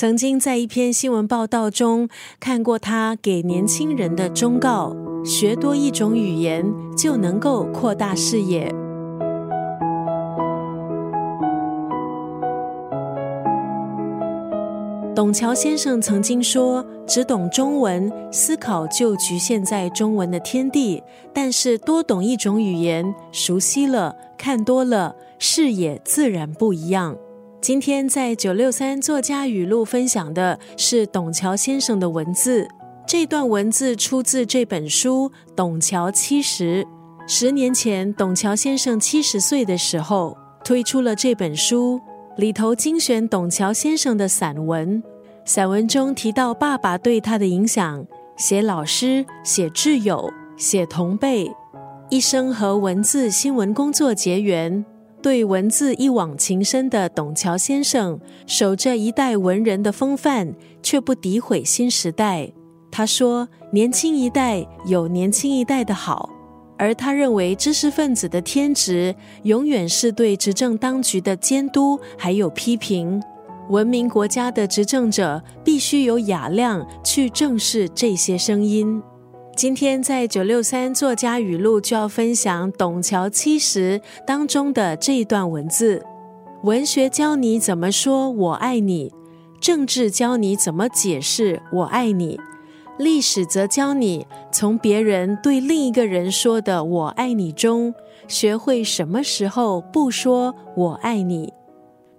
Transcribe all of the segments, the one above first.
曾经在一篇新闻报道中看过他给年轻人的忠告：学多一种语言就能够扩大视野。董桥先生曾经说：“只懂中文，思考就局限在中文的天地；但是多懂一种语言，熟悉了，看多了，视野自然不一样。”今天在九六三作家语录分享的是董桥先生的文字。这段文字出自这本书《董桥七十》。十年前，董桥先生七十岁的时候，推出了这本书，里头精选董桥先生的散文。散文中提到爸爸对他的影响，写老师，写挚友，写同辈，一生和文字新闻工作结缘。对文字一往情深的董桥先生，守着一代文人的风范，却不诋毁新时代。他说：“年轻一代有年轻一代的好。”而他认为，知识分子的天职，永远是对执政当局的监督还有批评。文明国家的执政者必须有雅量去正视这些声音。今天在九六三作家语录就要分享董桥七十当中的这一段文字：文学教你怎么说我爱你，政治教你怎么解释我爱你，历史则教你从别人对另一个人说的我爱你中，学会什么时候不说我爱你。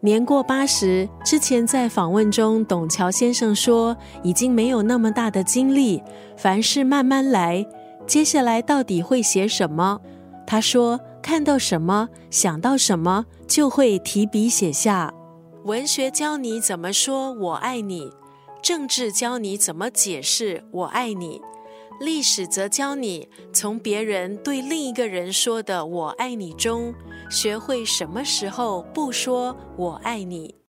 年过八十之前，在访问中，董桥先生说：“已经没有那么大的精力，凡事慢慢来。接下来到底会写什么？”他说：“看到什么，想到什么，就会提笔写下。文学教你怎么说我爱你，政治教你怎么解释我爱你。”历史则教你从别人对另一个人说的“我爱你”中，学会什么时候不说“我爱你”。